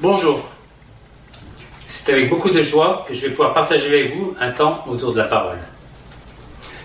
Bonjour. C'est avec beaucoup de joie que je vais pouvoir partager avec vous un temps autour de la parole.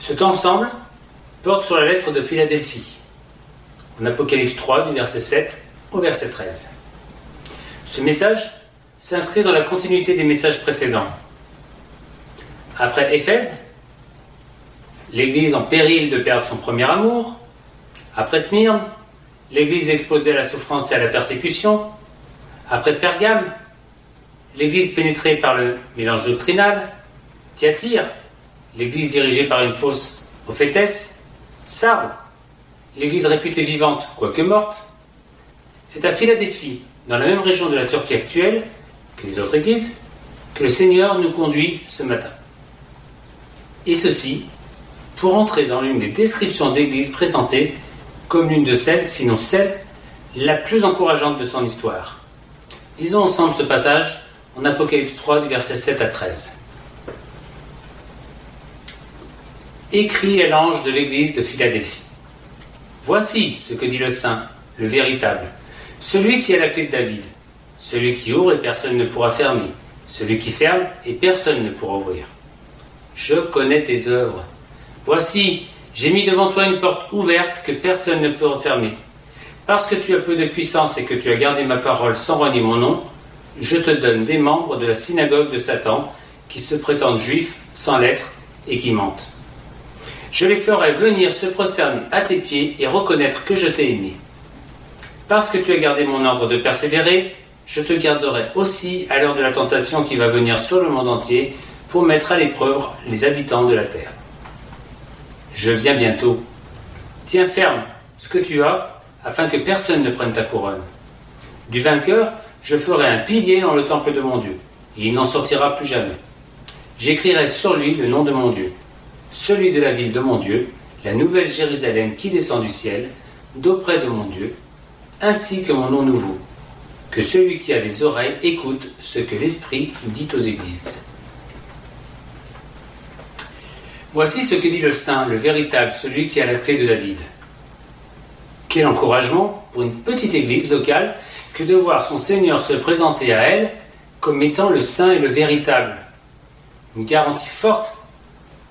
Ce temps ensemble porte sur la lettre de Philadelphie, en Apocalypse 3 du verset 7 au verset 13. Ce message s'inscrit dans la continuité des messages précédents. Après Éphèse, l'Église en péril de perdre son premier amour. Après Smyrne, l'Église exposée à la souffrance et à la persécution. Après Pergame, l'Église pénétrée par le mélange doctrinal. Thyatire, l'Église dirigée par une fausse prophétesse. Sardes, l'Église réputée vivante, quoique morte. C'est à Philadelphie, dans la même région de la Turquie actuelle que les autres églises, que le Seigneur nous conduit ce matin. Et ceci pour entrer dans l'une des descriptions d'église présentées comme l'une de celles, sinon celle, la plus encourageante de son histoire. Lisons ensemble ce passage en Apocalypse 3 du verset 7 à 13. Écrit à l'ange de l'église de Philadelphie. Voici ce que dit le saint, le véritable, celui qui a la clé de David, celui qui ouvre et personne ne pourra fermer, celui qui ferme et personne ne pourra ouvrir. Je connais tes œuvres. Voici, j'ai mis devant toi une porte ouverte que personne ne peut refermer. Parce que tu as peu de puissance et que tu as gardé ma parole sans renier mon nom, je te donne des membres de la synagogue de Satan qui se prétendent juifs sans lettres et qui mentent. Je les ferai venir se prosterner à tes pieds et reconnaître que je t'ai aimé. Parce que tu as gardé mon ordre de persévérer, je te garderai aussi à l'heure de la tentation qui va venir sur le monde entier pour mettre à l'épreuve les habitants de la terre. Je viens bientôt. Tiens ferme ce que tu as, afin que personne ne prenne ta couronne. Du vainqueur, je ferai un pilier dans le temple de mon Dieu, et il n'en sortira plus jamais. J'écrirai sur lui le nom de mon Dieu, celui de la ville de mon Dieu, la nouvelle Jérusalem qui descend du ciel, d'auprès de mon Dieu, ainsi que mon nom nouveau. Que celui qui a les oreilles écoute ce que l'Esprit dit aux églises. Voici ce que dit le Saint, le véritable, celui qui a la clé de David. Quel encouragement pour une petite église locale que de voir son Seigneur se présenter à elle comme étant le Saint et le véritable. Une garantie forte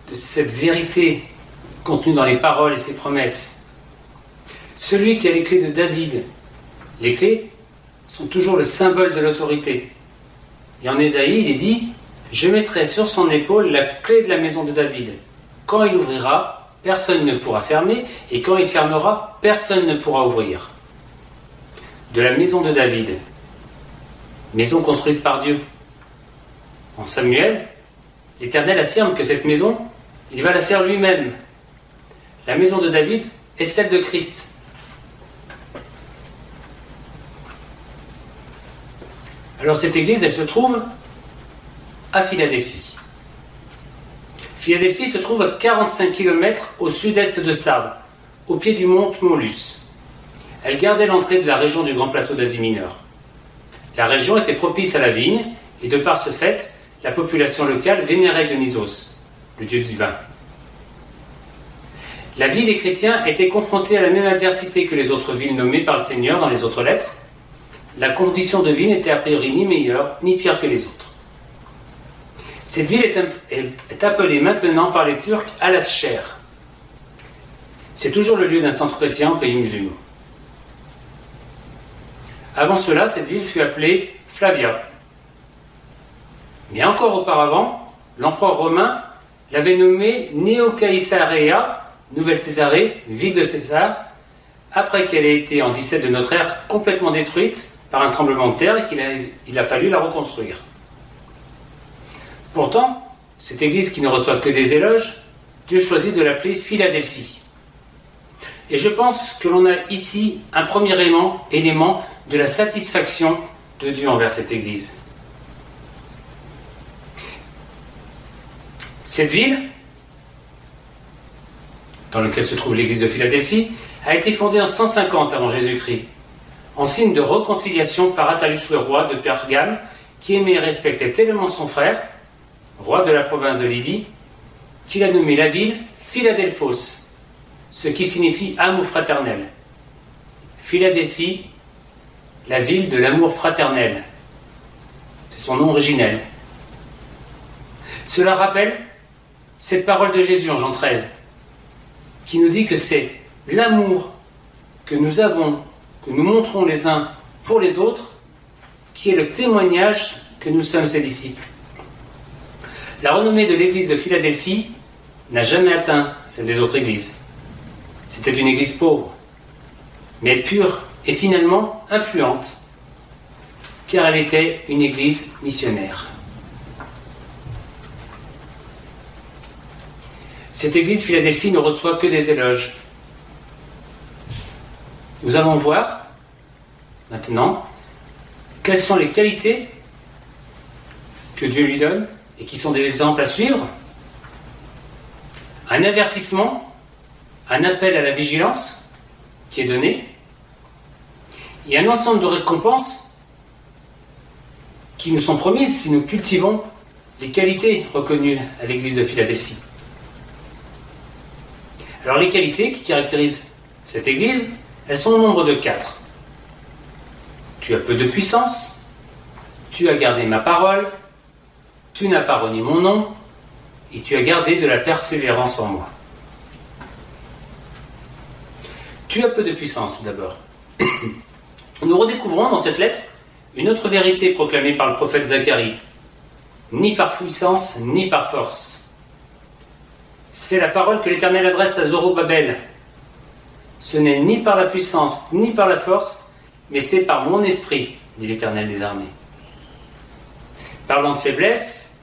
de cette vérité contenue dans les paroles et ses promesses. Celui qui a les clés de David. Les clés sont toujours le symbole de l'autorité. Et en Ésaïe, il est dit Je mettrai sur son épaule la clé de la maison de David. Quand il ouvrira, personne ne pourra fermer, et quand il fermera, personne ne pourra ouvrir. De la maison de David, maison construite par Dieu. En Samuel, l'Éternel affirme que cette maison, il va la faire lui-même. La maison de David est celle de Christ. Alors cette église, elle se trouve à Philadelphie. Philadelphie se trouve à 45 km au sud-est de Sardes, au pied du mont Molus. Elle gardait l'entrée de la région du Grand Plateau d'Asie mineure. La région était propice à la vigne, et de par ce fait, la population locale vénérait Dionysos, le dieu du vin. La vie des chrétiens était confrontée à la même adversité que les autres villes nommées par le Seigneur dans les autres lettres. La condition de vie n'était a priori ni meilleure ni pire que les autres. Cette ville est, appelée maintenant par les Turcs Alascher. C'est toujours le lieu d'un centre chrétien au pays musulman. Avant cela, cette ville fut appelée Flavia. Mais encore auparavant, l'empereur romain l'avait nommée Neo-Caesarea, Nouvelle Césarée, ville de César, après qu'elle ait été en 17 de notre ère complètement détruite par un tremblement de terre et qu'il a fallu la reconstruire. Pourtant, cette église qui ne reçoit que des éloges, Dieu choisit de l'appeler Philadelphie. Et je pense que l'on a ici un premier élément, de la satisfaction de Dieu envers cette église. Cette ville, dans laquelle se trouve l'église de Philadelphie, a été fondée en 150 avant Jésus-Christ, en signe de réconciliation par Attalus le roi de Pergame, qui aimait et respectait tellement son frère roi de la province de Lydie, qu'il a nommé la ville Philadelphos, ce qui signifie amour fraternel. Philadelphie, la ville de l'amour fraternel. son nom originel. Cela rappelle cette parole de Jésus en Jean 13, qui nous dit que c'est l'amour que nous avons, que nous montrons les uns pour les autres, qui est le témoignage que nous sommes ses disciples. La renommée de l'église de Philadelphie n'a jamais atteint celle des autres églises. C'était une église pauvre, mais pure et finalement influente, car elle était une église missionnaire. Cette église Philadelphie ne reçoit que des éloges. Nous allons voir maintenant quelles sont les qualités que Dieu lui donne et qui sont des exemples à suivre. Un avertissement, un appel à la vigilance qui est donné, et un ensemble de récompenses qui nous sont promises si nous cultivons les qualités reconnues à l'église de Philadelphie. Alors les qualités qui caractérisent cette église, elles sont au nombre de quatre. Tu as peu de puissance, tu as gardé ma parole, tu n'as pas renié mon nom, et tu as gardé de la persévérance en moi. Tu as peu de puissance tout d'abord. Nous redécouvrons dans cette lettre une autre vérité proclamée par le prophète Zacharie. Ni par puissance, ni par force. C'est la parole que l'Éternel adresse à Zorobabel. Ce n'est ni par la puissance, ni par la force, mais c'est par mon esprit, dit l'Éternel des armées. Parlant de faiblesse,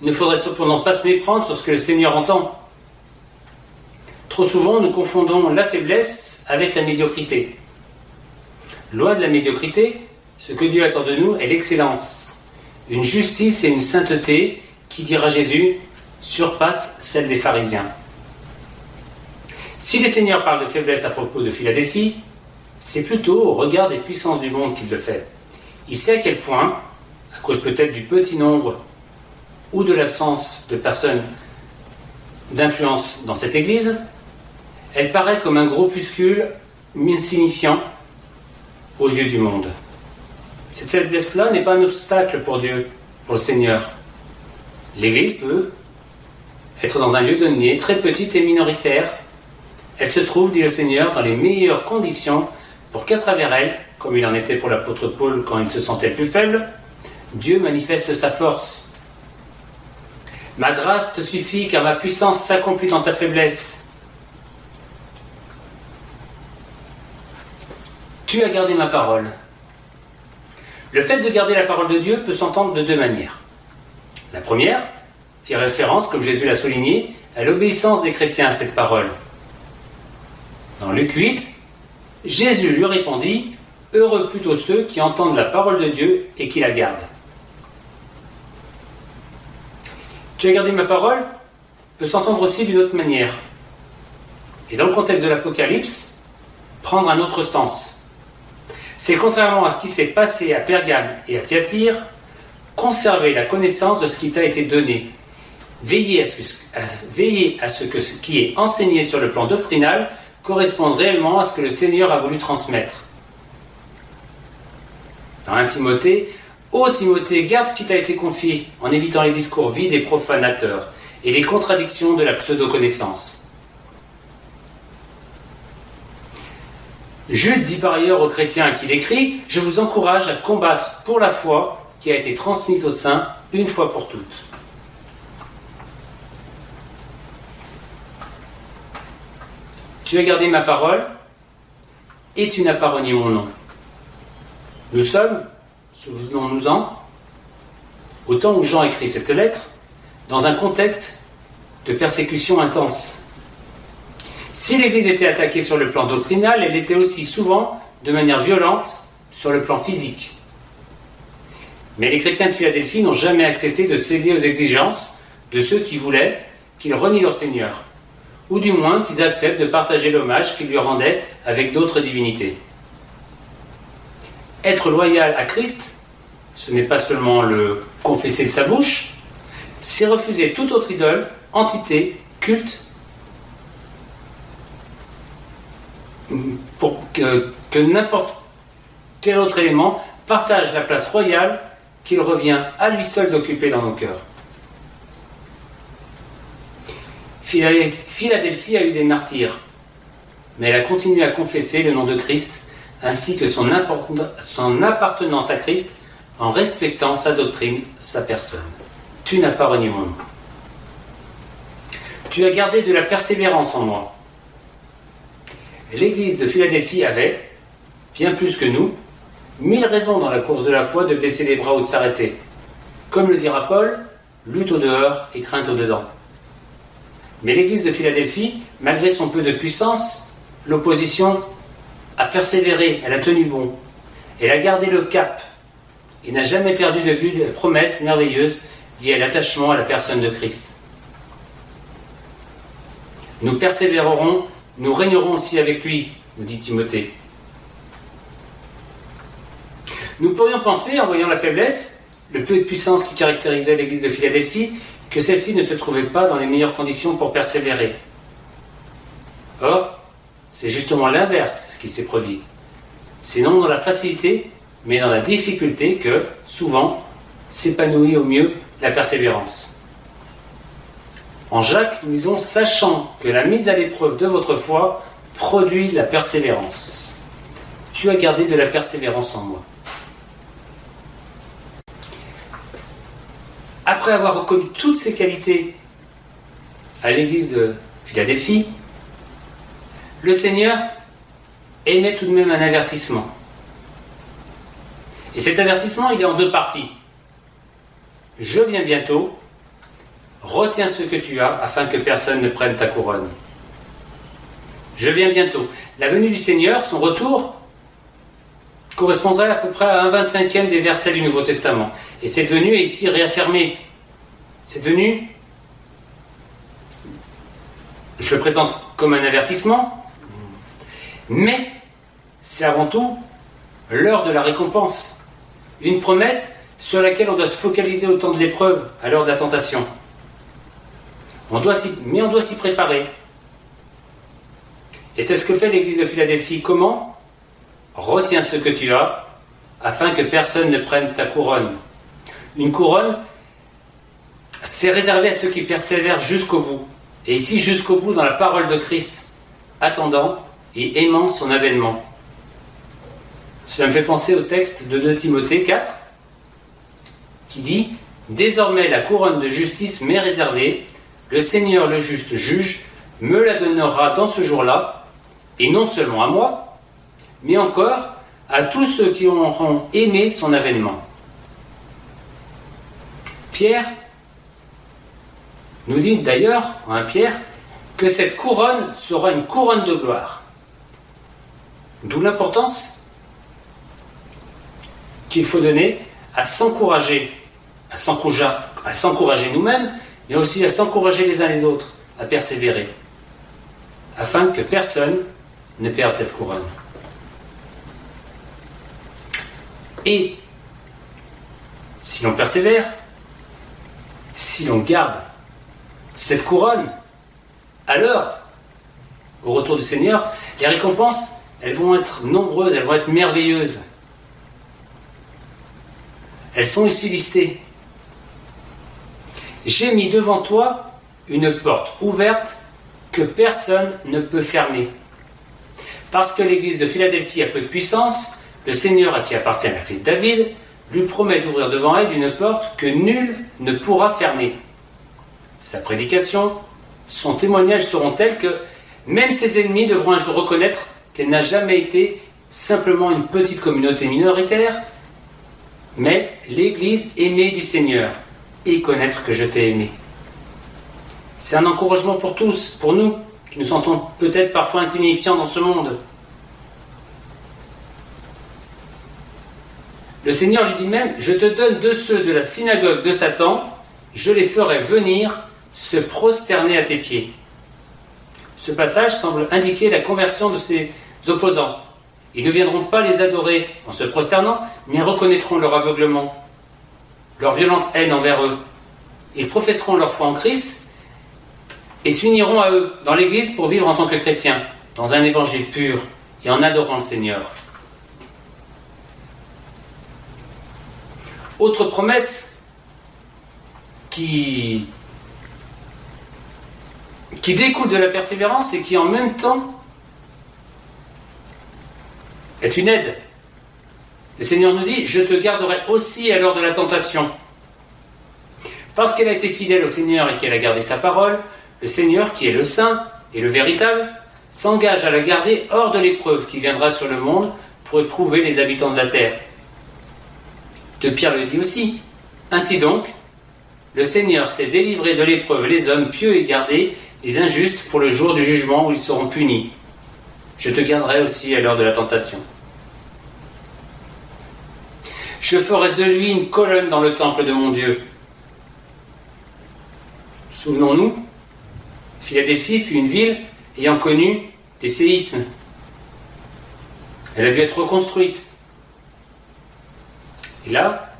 il ne faudrait cependant pas se méprendre sur ce que le Seigneur entend. Trop souvent, nous confondons la faiblesse avec la médiocrité. Loin de la médiocrité, ce que Dieu attend de nous est l'excellence, une justice et une sainteté qui, dira Jésus, surpassent celle des pharisiens. Si le Seigneur parle de faiblesse à propos de Philadelphie, c'est plutôt au regard des puissances du monde qu'il le fait. Il sait à quel point, à cause peut-être du petit nombre ou de l'absence de personnes d'influence dans cette Église, elle paraît comme un groupuscule insignifiant aux yeux du monde. Cette faiblesse-là n'est pas un obstacle pour Dieu, pour le Seigneur. L'Église peut être dans un lieu donné, très petite et minoritaire. Elle se trouve, dit le Seigneur, dans les meilleures conditions pour qu'à travers elle, comme il en était pour l'apôtre Paul quand il se sentait plus faible, Dieu manifeste sa force. Ma grâce te suffit car ma puissance s'accomplit dans ta faiblesse. Tu as gardé ma parole. Le fait de garder la parole de Dieu peut s'entendre de deux manières. La première fait référence, comme Jésus l'a souligné, à l'obéissance des chrétiens à cette parole. Dans Luc 8, Jésus lui répondit, Heureux plutôt ceux qui entendent la parole de Dieu et qui la gardent. Tu as gardé ma parole peut s'entendre aussi d'une autre manière. Et dans le contexte de l'Apocalypse, prendre un autre sens c'est contrairement à ce qui s'est passé à Pergame et à Thyatire, conserver la connaissance de ce qui t'a été donné. Veiller à, ce que, ce qui est enseigné sur le plan doctrinal corresponde réellement à ce que le Seigneur a voulu transmettre. Dans 1 Timothée, Ô Timothée, garde ce qui t'a été confié, en évitant les discours vides et profanateurs, et les contradictions de la pseudo-connaissance. Jude dit par ailleurs aux chrétiens à qui écrit Je vous encourage à combattre pour la foi qui a été transmise au sein une fois pour toutes. Tu as gardé ma parole et tu n'as pas renié mon nom. Nous sommes, souvenons-nous-en, au temps où Jean écrit cette lettre, dans un contexte de persécution intense. Si l'Église était attaquée sur le plan doctrinal, elle était aussi souvent, de manière violente, sur le plan physique. Mais les chrétiens de Philadelphie n'ont jamais accepté de céder aux exigences de ceux qui voulaient qu'ils renient leur Seigneur, ou du moins qu'ils acceptent de partager l'hommage qu'ils lui rendaient avec d'autres divinités. Être loyal à Christ, ce n'est pas seulement le confesser de sa bouche, c'est refuser toute autre idole, entité, culte pour que, n'importe quel autre élément partage la place royale qu'il revient à lui seul d'occuper dans nos cœurs. Philadelphie a eu des martyrs, mais elle a continué à confesser le nom de Christ ainsi que son, appartenance à Christ en respectant sa doctrine, sa personne. Tu n'as pas renié mon nom. Tu as gardé de la persévérance en moi. L'église de Philadelphie avait, bien plus que nous, mille raisons dans la course de la foi de baisser les bras ou de s'arrêter. Comme le dira Paul, lutte au dehors et crainte au dedans. Mais l'église de Philadelphie, malgré son peu de puissance, l'opposition a persévéré, elle a tenu bon. Elle a gardé le cap et n'a jamais perdu de vue la promesse merveilleuse liée à l'attachement à la personne de Christ. Nous persévérerons, nous régnerons aussi avec lui, nous dit Timothée. Nous pourrions penser, en voyant la faiblesse, le peu de puissance qui caractérisait l'église de Philadelphie, que celle-ci ne se trouvait pas dans les meilleures conditions pour persévérer. Or, c'est justement l'inverse qui s'est produit. C'est non dans la facilité, mais dans la difficulté que, souvent, s'épanouit au mieux la persévérance. En Jacques, nous disons, sachant que la mise à l'épreuve de votre foi produit la persévérance. Tu as gardé de la persévérance en moi. Après avoir reconnu toutes ces qualités à l'église de Philadelphie, le Seigneur émet tout de même un avertissement. Et cet avertissement, il est en deux parties. Je viens bientôt, retiens ce que tu as afin que personne ne prenne ta couronne. Je viens bientôt. La venue du Seigneur, son retour, correspondrait à peu près à un 25e des versets du Nouveau Testament. Et cette venue est ici réaffirmée. Cette venue, je le présente comme un avertissement, mais c'est avant tout l'heure de la récompense. Une promesse sur laquelle on doit se focaliser au temps de l'épreuve, à l'heure de la tentation. Mais on doit s'y préparer. Et c'est ce que fait l'Église de Philadelphie. Comment? Retiens ce que tu as, afin que personne ne prenne ta couronne. Une couronne, c'est réservé à ceux qui persévèrent jusqu'au bout. Et ici, jusqu'au bout dans la parole de Christ, attendant et aimant son avènement. Cela me fait penser au texte de 2 Timothée 4 qui dit Désormais la couronne de justice m'est réservée, le Seigneur le juste juge me la donnera dans ce jour-là, et non seulement à moi, mais encore à tous ceux qui auront aimé son avènement. Pierre nous dit d'ailleurs, hein, Pierre, que cette couronne sera une couronne de gloire. D'où l'importance qu'il faut donner à s'encourager, à s'encourager nous-mêmes, mais aussi à s'encourager les uns les autres, à persévérer, afin que personne ne perde cette couronne. Et si l'on persévère, si l'on garde cette couronne, alors, au retour du Seigneur, les récompenses elles vont être nombreuses, elles vont être merveilleuses. Elles sont ici listées. J'ai mis devant toi une porte ouverte que personne ne peut fermer. Parce que l'église de Philadelphie a peu de puissance, le Seigneur à qui appartient la clé de David lui promet d'ouvrir devant elle une porte que nul ne pourra fermer. Sa prédication, son témoignage seront tels que même ses ennemis devront un jour reconnaître n'a jamais été simplement une petite communauté minoritaire, mais l'Église aimée du Seigneur et connaître que je t'ai aimé. C'est un encouragement pour tous, pour nous, qui nous sentons peut-être parfois insignifiants dans ce monde. Le Seigneur lui dit même, je te donne de ceux de la synagogue de Satan, je les ferai venir se prosterner à tes pieds. Ce passage semble indiquer la conversion de ces opposants. Ils ne viendront pas les adorer en se prosternant, mais reconnaîtront leur aveuglement, leur violente haine envers eux. Ils professeront leur foi en Christ et s'uniront à eux dans l'Église pour vivre en tant que chrétiens, dans un évangile pur et en adorant le Seigneur. Autre promesse qui, qui découle de la persévérance et qui en même temps est une aide. Le Seigneur nous dit, je te garderai aussi à l'heure de la tentation. Parce qu'elle a été fidèle au Seigneur et qu'elle a gardé sa parole, le Seigneur, qui est le Saint et le véritable, s'engage à la garder hors de l'épreuve qui viendra sur le monde pour éprouver les habitants de la terre. De Pierre le dit aussi. Ainsi donc, le Seigneur s'est délivré de l'épreuve les hommes pieux et gardés, les injustes pour le jour du jugement où ils seront punis. Je te garderai aussi à l'heure de la tentation. Je ferai de lui une colonne dans le temple de mon Dieu. Souvenons-nous, Philadelphie fut une ville ayant connu des séismes. Elle a dû être reconstruite. Et là,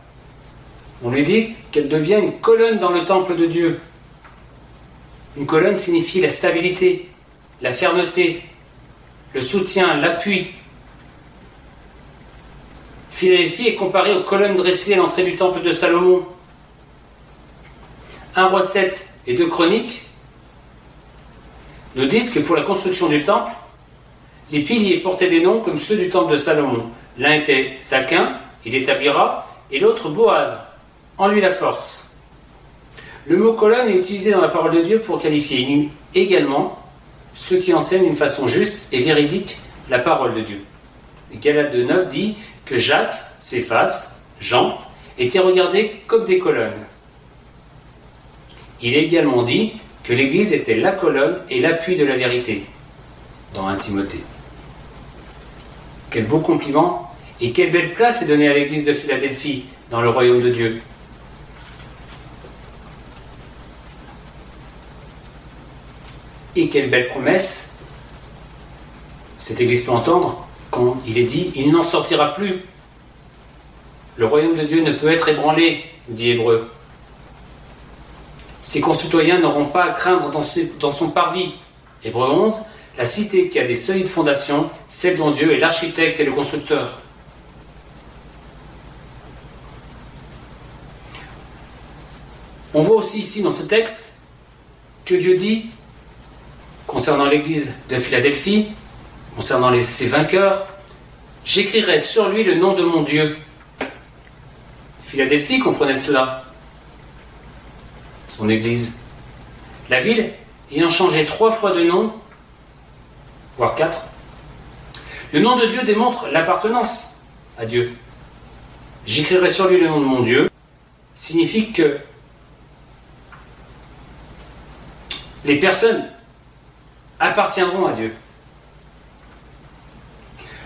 on lui dit qu'elle devient une colonne dans le temple de Dieu. Une colonne signifie la stabilité, la fermeté, le soutien, l'appui. Philadelphie est comparée aux colonnes dressées à l'entrée du temple de Salomon. Un roi 7 et deux chroniques nous disent que pour la construction du temple, les piliers portaient des noms comme ceux du temple de Salomon. L'un était Zaquin, il établira, et l'autre Boaz, en lui la force. Le mot colonne est utilisé dans la parole de Dieu pour qualifier également ceux qui enseignent d'une façon juste et véridique la parole de Dieu. Galate de 9 dit que Jacques, Céphas, Jean étaient regardés comme des colonnes. Il est également dit que l'Église était la colonne et l'appui de la vérité dans 1 Timothée. Quel beau compliment et quelle belle place est donnée à l'Église de Philadelphie dans le royaume de Dieu. Et quelle belle promesse cette Église peut entendre quand il est dit il n'en sortira plus. Le royaume de Dieu ne peut être ébranlé, dit Hébreu. Ses concitoyens n'auront pas à craindre dans, son parvis. Hébreu 11, la cité qui a des solides fondations, celle dont Dieu est l'architecte et le constructeur. On voit aussi ici dans ce texte que Dieu dit, concernant l'église de Philadelphie, concernant ses vainqueurs, j'écrirai sur lui le nom de mon Dieu. Philadelphie comprenait cela son église. La ville ayant changé trois fois de nom, voire quatre, le nom de Dieu démontre l'appartenance à Dieu. J'écrirai sur lui le nom de mon Dieu signifie que les personnes appartiendront à Dieu.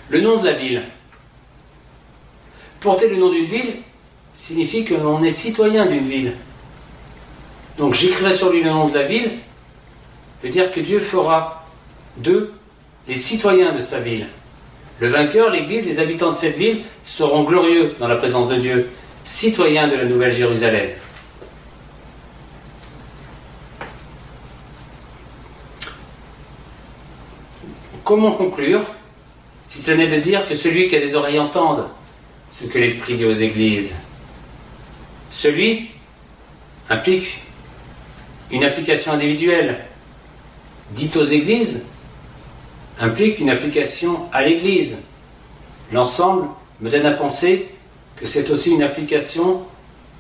Le nom de la ville. Porter le nom d'une ville signifie que l'on est citoyen d'une ville. Donc j'écrirai sur lui le nom de la ville, veut dire que Dieu fera d'eux les citoyens de sa ville. Le vainqueur, l'Église, les habitants de cette ville seront glorieux dans la présence de Dieu, citoyens de la Nouvelle Jérusalem. Comment conclure si ce n'est de dire que celui qui a des oreilles entende ce que l'Esprit dit aux églises? Celui implique une application individuelle dite aux églises implique une application à l'église. L'ensemble me donne à penser que c'est aussi une application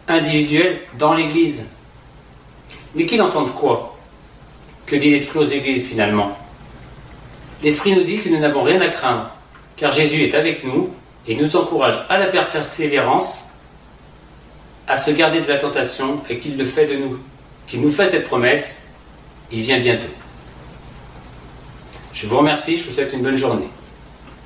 individuelle dans l'église. Mais qu'il entende quoi? Que dit l'Esprit aux églises finalement? L'Esprit nous dit que nous n'avons rien à craindre, car Jésus est avec nous et nous encourage à la persévérance, à se garder de la tentation et qu'il le fait de nous qui nous fait cette promesse, il vient bientôt. Je vous remercie, je vous souhaite une bonne journée.